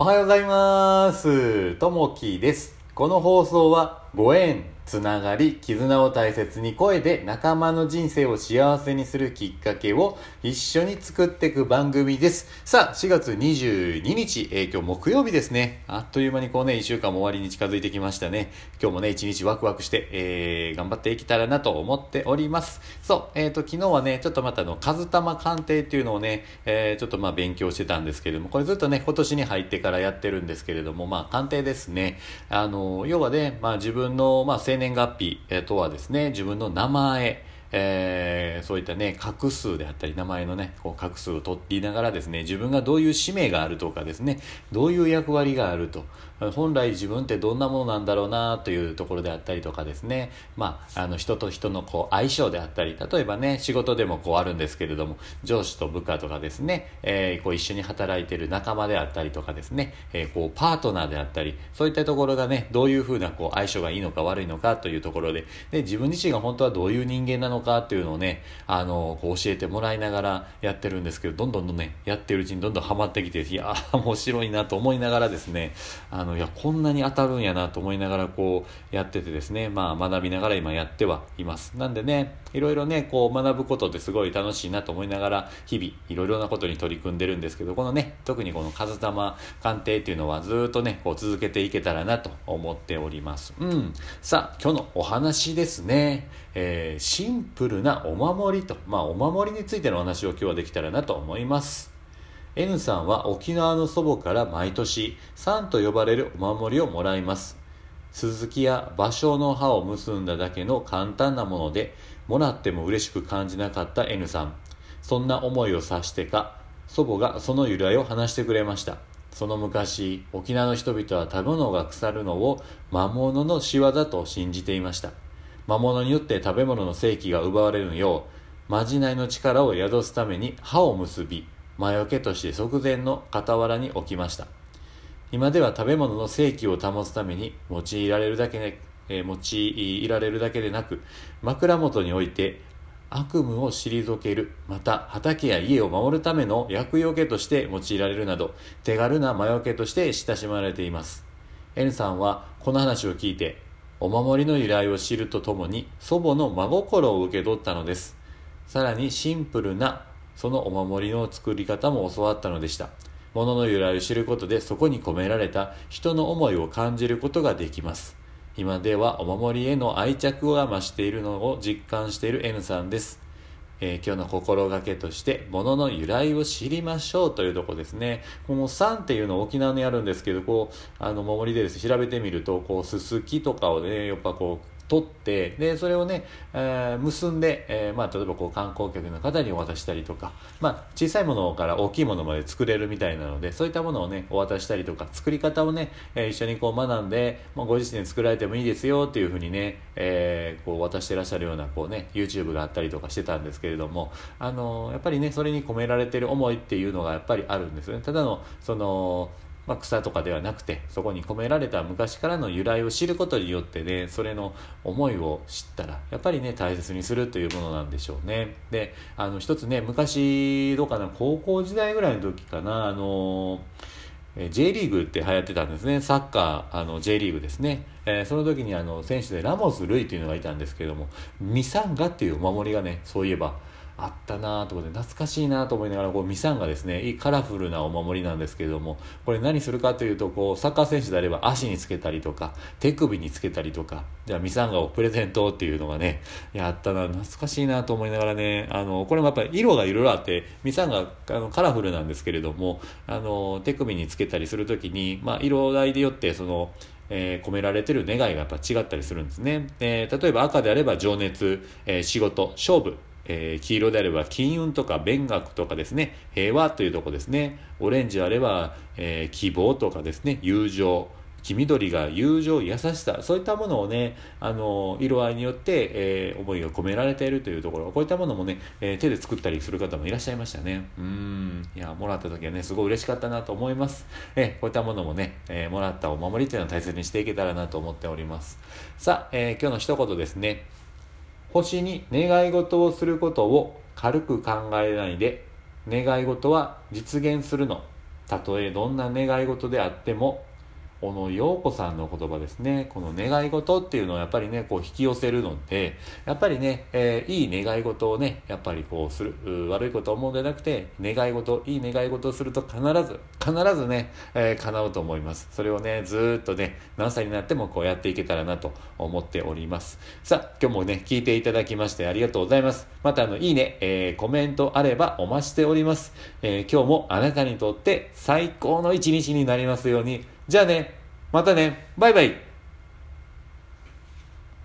おはようございます。ともきです。この放送はご縁、つながり、絆を大切に声で仲間の人生を幸せにするきっかけを一緒に作っていく番組です。さあ、4月22日、えー今日木曜日ですね。あっという間にこうね、1週間も終わりに近づいてきましたね。今日もね、1日ワクワクして、えー頑張っていけたらなと思っております。そう、えっ、と、昨日はね、ちょっとまたあの、数玉鑑定っていうのをね、えーちょっとまあ勉強してたんですけれども、これずっとね、今年に入ってからやってるんですけれども、まあ、鑑定ですね。あの、要はね、まあ自分の、まあ、生年月日、とはですね、自分の名前、えーそういったね、画数であったり、名前のね、こう画数を取っていながらですね、自分がどういう使命があるとかですね、どういう役割があると、本来自分ってどんなものなんだろうなというところであったりとかですね、まあ、あの人と人のこう相性であったり、例えばね、仕事でもこうあるんですけれども、上司と部下とかですね、えーこう一緒に働いてる仲間であったりとかですね、えーこうパートナーであったり、そういったところがね、どういうふうなこう相性がいいのか悪いのかというところで、で、自分自身が本当はどういう人間なのかっていうのをね、あの、こう教えてもらいながらやってるんですけど、どんどんどんね、やってるうちにどんどんハマってきて、いやー、面白いなと思いながらですね、あの、いや、こんなに当たるんやなと思いながらこうやっててですね、まあ学びながら今やってはいます。なんでね、いろいろね、こう学ぶことってすごい楽しいなと思いながら、日々いろいろなことに取り組んでるんですけど、このね、特にこの数玉鑑定っていうのはずっとね、こう続けていけたらなと思っております。うん。さあ、今日のお話ですね。えーシプルなお守りと、まあお守りについてのお話を今日はできたらなと思います。N さんは沖縄の祖母から毎年、サンと呼ばれるお守りをもらいます。鈴木や芭蕉の葉を結んだだけの簡単なもので、もらっても嬉しく感じなかった N さん。そんな思いを察してか、祖母がその由来を話してくれました。その昔、沖縄の人々は食べ物が腐るのを魔物の仕業と信じていました。魔物によって食べ物の正気が奪われるよう、まじないの力を宿すために歯を結び、魔除けとして即前の傍らに置きました。今では食べ物の正気を保つために用いられるだけで、え用いられるだけでなく、枕元において悪夢を退ける、また畑や家を守るための厄除けとして用いられるなど、手軽な魔除けとして親しまれています。N さんはこの話を聞いて、お守りの由来を知るとともに祖母の真心を受け取ったのです。さらにシンプルなそのお守りの作り方も教わったのでした。物の由来を知ることでそこに込められた人の思いを感じることができます。今ではお守りへの愛着が増しているのを実感している N さんです。えー今日の心がけとして、物の由来を知りましょうというとこですね。この3っていうのを沖縄にあるんですけど、こう、あの、守りでです、調べてみると、こう、すすきとかをね、やっぱこう、取って、で、それをね、えー結んで、えーまあ、例えばこう観光客の方にお渡したりとか、まあ、小さいものから大きいものまで作れるみたいなので、そういったものをね、お渡したりとか、作り方をね、え一緒にこう学んで、まあ、ご自身で作られてもいいですよっていうふうにね、えーこう渡してらっしゃるような、こうね、YouTube があったりとかしてたんですけれども、あのやっぱりね、それに込められてる思いっていうのがやっぱりあるんですよね。ただの、その、まあ、草とかではなくてそこに込められた昔からの由来を知ることによってねそれの思いを知ったらやっぱりね大切にするというものなんでしょうね。であの一つね昔どうかな高校時代ぐらいの時かなあの J リーグって流行ってたんですね。サッカーあの J リーグですね、えーその時にあの選手でラモス・ルイというのがいたんですけどもミサンガっていうお守りがねそういえばあったなと思って懐かしいなと思いながらこうミサンがですねいいカラフルなお守りなんですけれどもこれ何するかというとこうサッカー選手であれば足につけたりとか手首につけたりとかじゃあミサンガをプレゼントっていうのがねやったな懐かしいなと思いながらねあのこれもやっぱり色がいろいろあってミサンガあのカラフルなんですけれどもあの手首につけたりするときに、まあ、色合いでよってそのえー込められてる願いがやっぱ違ったりするんですね。えー例えば赤であれば情熱、えー仕事、勝負、えー黄色であれば金運とか勉学とかですね、平和というとこですね。オレンジあれば、えー希望とかですね、友情、黄緑が友情、優しさ、そういったものをね、あの、色合いによって、えー思いが込められているというところ、こういったものもね、え手で作ったりする方もいらっしゃいましたね。うん。いや、もらった時はね、すごい嬉しかったなと思います。えこういったものもね、えもらったお守りというのを大切にしていけたらなと思っております。さあ、え今日の一言ですね。星に願い事をすることを軽く考えないで、願い事は実現するの。たとえどんな願い事であっても小野陽子さんの言葉ですね。この願い事っていうのはやっぱりね、こう引き寄せるので、やっぱりね、えー、いい願い事をね、やっぱりこうする、悪いことを思うんじゃなくて、願い事、いい願い事をすると必ず、必ずね、えー、叶うと思います。それをね、ずっとね、何歳になってもこうやっていけたらなと思っております。さあ、今日もね、聞いていただきましてありがとうございます。またあの、いいね、えー、コメントあればお待ちしております。え今日もあなたにとって最高の一日になりますように、じゃあね、またね、バイバイ。